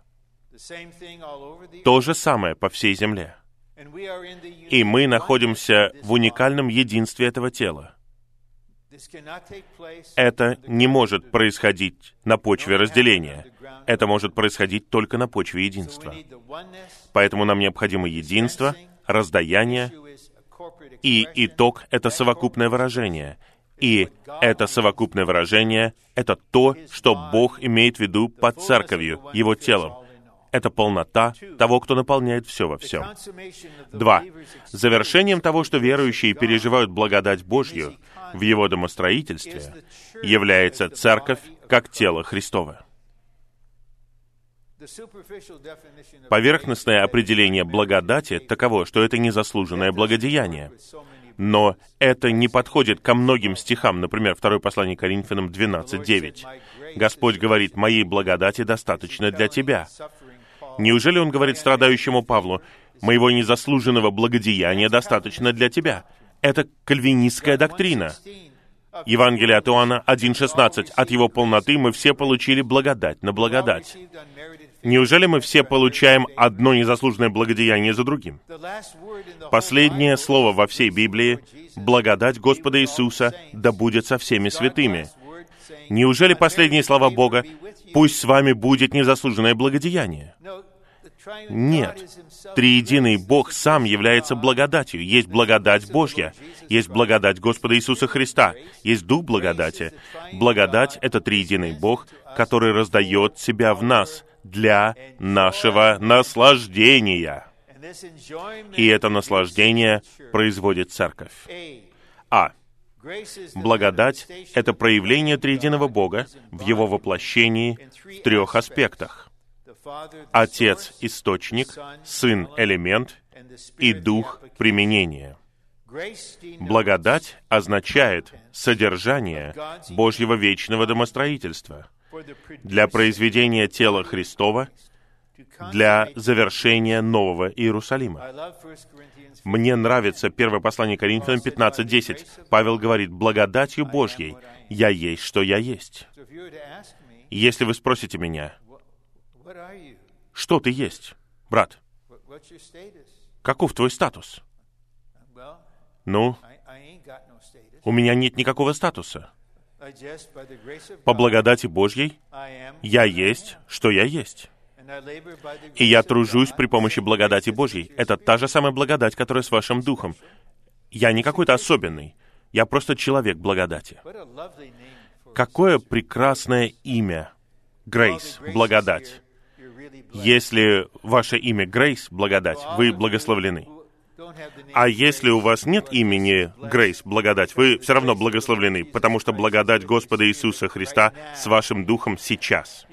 То же самое по всей земле. И мы находимся в уникальном единстве этого тела. Это не может происходить на почве разделения. Это может происходить только на почве единства. Поэтому нам необходимо единство, раздаяние, и итог — это совокупное выражение. И это совокупное выражение — это то, что Бог имеет в виду под церковью, Его телом. Это полнота того, кто наполняет все во всем. Два. Завершением того, что верующие переживают благодать Божью в Его домостроительстве, является церковь как тело Христово. Поверхностное определение благодати таково, что это незаслуженное благодеяние. Но это не подходит ко многим стихам, например, 2 послание Коринфянам 12.9. Господь говорит, «Моей благодати достаточно для тебя». Неужели Он говорит страдающему Павлу, «Моего незаслуженного благодеяния достаточно для тебя»? Это кальвинистская доктрина. Евангелие от Иоанна 1.16. От его полноты мы все получили благодать на благодать. Неужели мы все получаем одно незаслуженное благодеяние за другим? Последнее слово во всей Библии — «Благодать Господа Иисуса да будет со всеми святыми». Неужели последние слова Бога «Пусть с вами будет незаслуженное благодеяние»? Нет. Триединый Бог сам является благодатью. Есть благодать Божья, есть благодать Господа Иисуса Христа, есть Дух благодати. Благодать — это триединый Бог, который раздает себя в нас для нашего наслаждения. И это наслаждение производит церковь. А. Благодать — это проявление триединого Бога в Его воплощении в трех аспектах. Отец — источник, Сын — элемент и Дух — применение. Благодать означает содержание Божьего вечного домостроительства для произведения тела Христова для завершения Нового Иерусалима. Мне нравится первое послание Коринфянам 15.10. Павел говорит, «Благодатью Божьей я есть, что я есть». Если вы спросите меня, что ты есть, брат? Каков твой статус? Ну, у меня нет никакого статуса. По благодати Божьей я есть, что я есть. И я тружусь при помощи благодати Божьей. Это та же самая благодать, которая с вашим духом. Я не какой-то особенный. Я просто человек благодати. Какое прекрасное имя. Грейс, благодать. Если ваше имя Грейс, благодать, вы благословлены. А если у вас нет имени Грейс, благодать, вы все равно благословлены, потому что благодать Господа Иисуса Христа с вашим духом сейчас.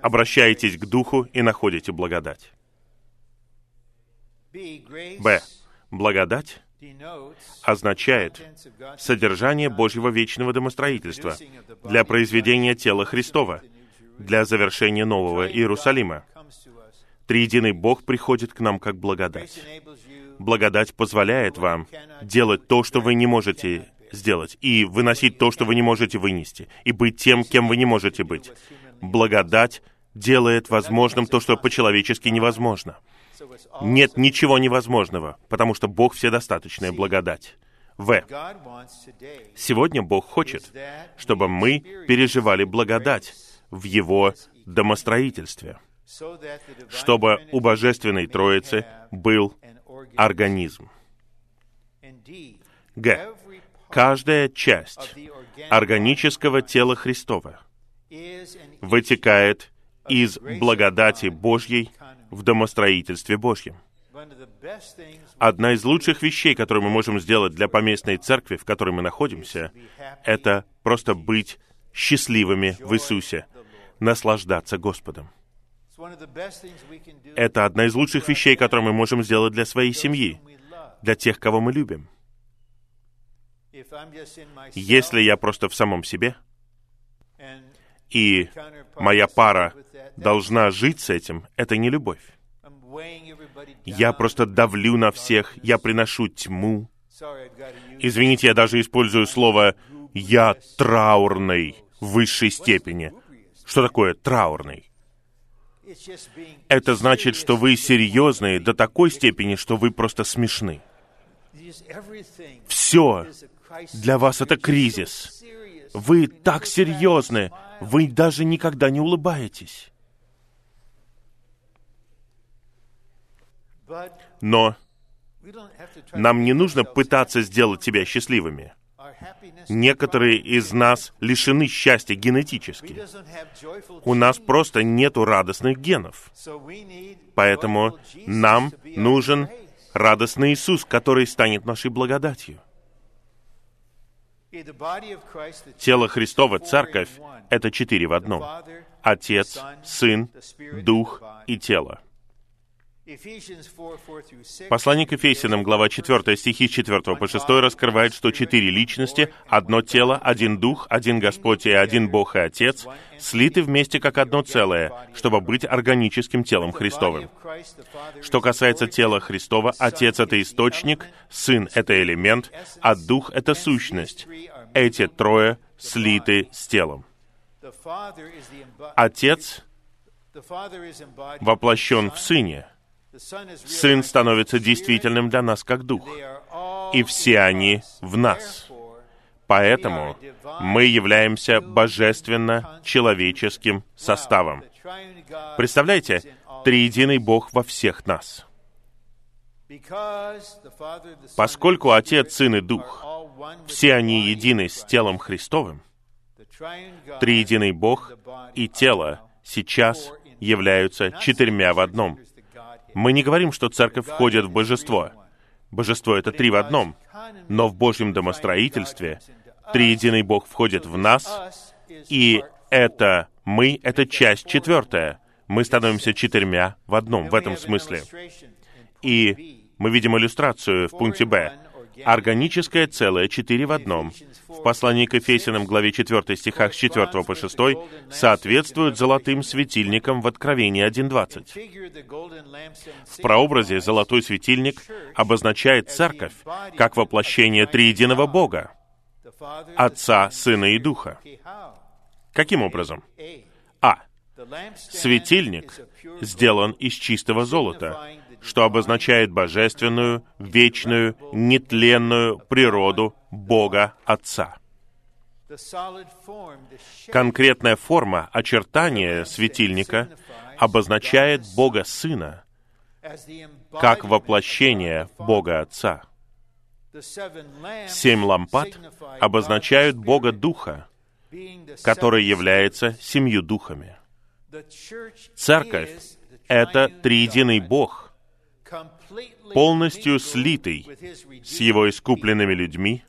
Обращаетесь к духу и находите благодать. Б. Благодать означает содержание Божьего вечного домостроительства для произведения тела Христова, для завершения Нового Иерусалима. Триединый Бог приходит к нам как благодать. Благодать позволяет вам делать то, что вы не можете сделать, и выносить то, что вы не можете вынести, и быть тем, кем вы не можете быть. Благодать делает возможным то, что по-человечески невозможно. Нет ничего невозможного, потому что Бог вседостаточная благодать. В. Сегодня Бог хочет, чтобы мы переживали благодать в Его домостроительстве — чтобы у Божественной Троицы был организм. Г. Каждая часть органического тела Христова вытекает из благодати Божьей в домостроительстве Божьем. Одна из лучших вещей, которую мы можем сделать для поместной церкви, в которой мы находимся, это просто быть счастливыми в Иисусе, наслаждаться Господом. Это одна из лучших вещей, которые мы можем сделать для своей семьи, для тех, кого мы любим. Если я просто в самом себе, и моя пара должна жить с этим, это не любовь. Я просто давлю на всех, я приношу тьму. Извините, я даже использую слово «я траурный» в высшей степени. Что такое траурный? Это значит, что вы серьезные до такой степени, что вы просто смешны. Все для вас это кризис. Вы так серьезны, вы даже никогда не улыбаетесь. Но нам не нужно пытаться сделать себя счастливыми. Некоторые из нас лишены счастья генетически. У нас просто нету радостных генов. Поэтому нам нужен радостный Иисус, который станет нашей благодатью. Тело Христово, Церковь — это четыре в одном. Отец, Сын, Дух и Тело. Послание к Ефесянам, глава 4, стихи 4 по 6 раскрывает, что четыре личности, одно тело, один дух, один Господь и один Бог и Отец, слиты вместе как одно целое, чтобы быть органическим телом Христовым. Что касается тела Христова, Отец — это источник, Сын — это элемент, а Дух — это сущность. Эти трое слиты с телом. Отец воплощен в Сыне — Сын становится действительным для нас как Дух, и все они в нас. Поэтому мы являемся божественно-человеческим составом. Представляете, триединый Бог во всех нас. Поскольку Отец, Сын и Дух, все они едины с телом Христовым, триединый Бог и тело сейчас являются четырьмя в одном. Мы не говорим, что церковь входит в божество. Божество — это три в одном. Но в Божьем домостроительстве триединый Бог входит в нас, и это мы — это часть четвертая. Мы становимся четырьмя в одном, в этом смысле. И мы видим иллюстрацию в пункте «Б». Органическое целое, четыре в одном, в послании к Ефесянам, главе 4 стихах с 4 по 6, соответствуют золотым светильникам в Откровении 1.20. В прообразе золотой светильник обозначает церковь как воплощение триединого Бога, Отца, Сына и Духа. Каким образом? А. Светильник сделан из чистого золота, что обозначает божественную, вечную, нетленную природу Бога Отца. Конкретная форма очертания светильника обозначает Бога Сына как воплощение Бога Отца. Семь лампад обозначают Бога Духа, который является семью духами. Церковь — это триединый Бог, полностью слитый с Его искупленными людьми,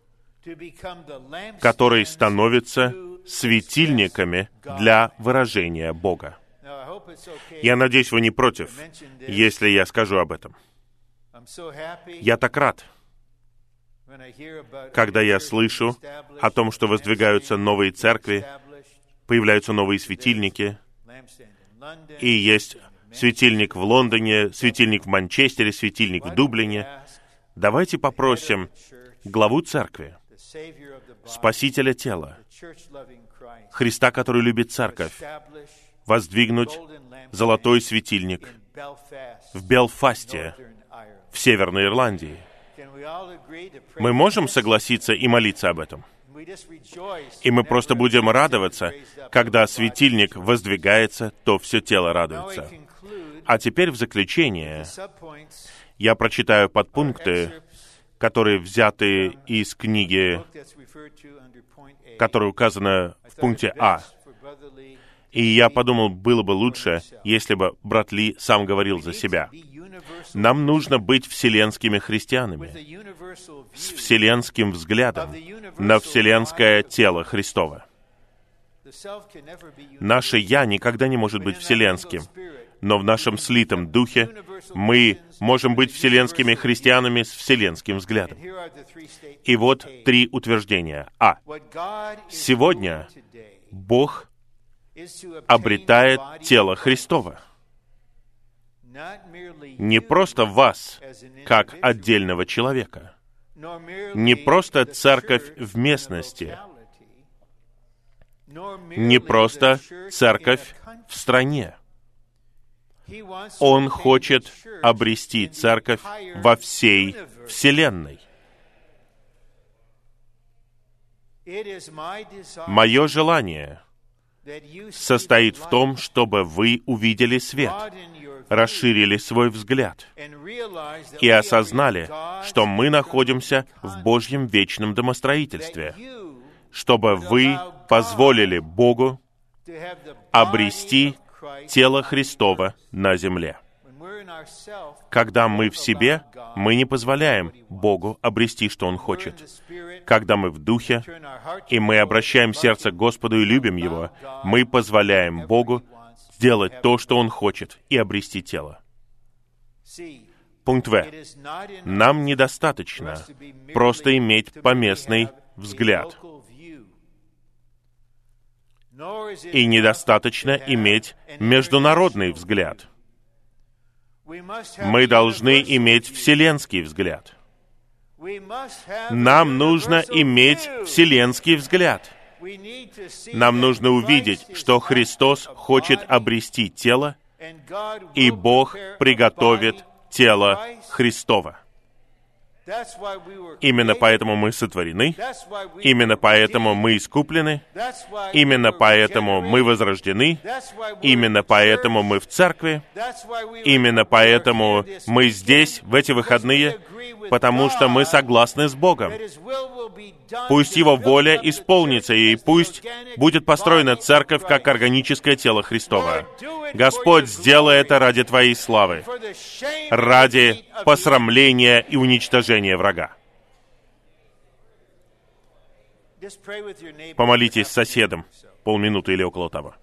которые становятся светильниками для выражения Бога. Я надеюсь, вы не против, если я скажу об этом. Я так рад, когда я слышу о том, что воздвигаются новые церкви, появляются новые светильники, и есть светильник в Лондоне, светильник в Манчестере, светильник в Дублине. Давайте попросим главу церкви, Спасителя тела, Христа, который любит церковь, воздвигнуть золотой светильник в Белфасте, в Северной Ирландии. Мы можем согласиться и молиться об этом? И мы просто будем радоваться, когда светильник воздвигается, то все тело радуется. А теперь в заключение я прочитаю подпункты, которые взяты из книги, которая указана в пункте А. И я подумал, было бы лучше, если бы брат Ли сам говорил за себя. Нам нужно быть вселенскими христианами, с вселенским взглядом на вселенское тело Христова. Наше «я» никогда не может быть вселенским, но в нашем слитом духе мы можем быть вселенскими христианами с вселенским взглядом. И вот три утверждения. А. Сегодня Бог обретает тело Христова. Не просто вас, как отдельного человека. Не просто церковь в местности. Не просто церковь в стране он хочет обрести церковь во всей Вселенной. Мое желание состоит в том, чтобы вы увидели свет, расширили свой взгляд и осознали, что мы находимся в Божьем вечном домостроительстве, чтобы вы позволили Богу обрести тело Христова на земле. Когда мы в себе, мы не позволяем Богу обрести, что Он хочет. Когда мы в духе, и мы обращаем сердце к Господу и любим Его, мы позволяем Богу сделать то, что Он хочет, и обрести тело. Пункт В. Нам недостаточно просто иметь поместный взгляд и недостаточно иметь международный взгляд. Мы должны иметь вселенский взгляд. Нам нужно иметь вселенский взгляд. Нам нужно увидеть, что Христос хочет обрести тело, и Бог приготовит тело Христова. Именно поэтому мы сотворены, именно поэтому мы искуплены, именно поэтому мы возрождены, именно поэтому мы в церкви, именно поэтому мы здесь в эти выходные, потому что мы согласны с Богом. Пусть Его воля исполнится, и пусть будет построена церковь как органическое тело Христова. Господь, сделай это ради Твоей славы, ради посрамления и уничтожения врага. Помолитесь с соседом полминуты или около того.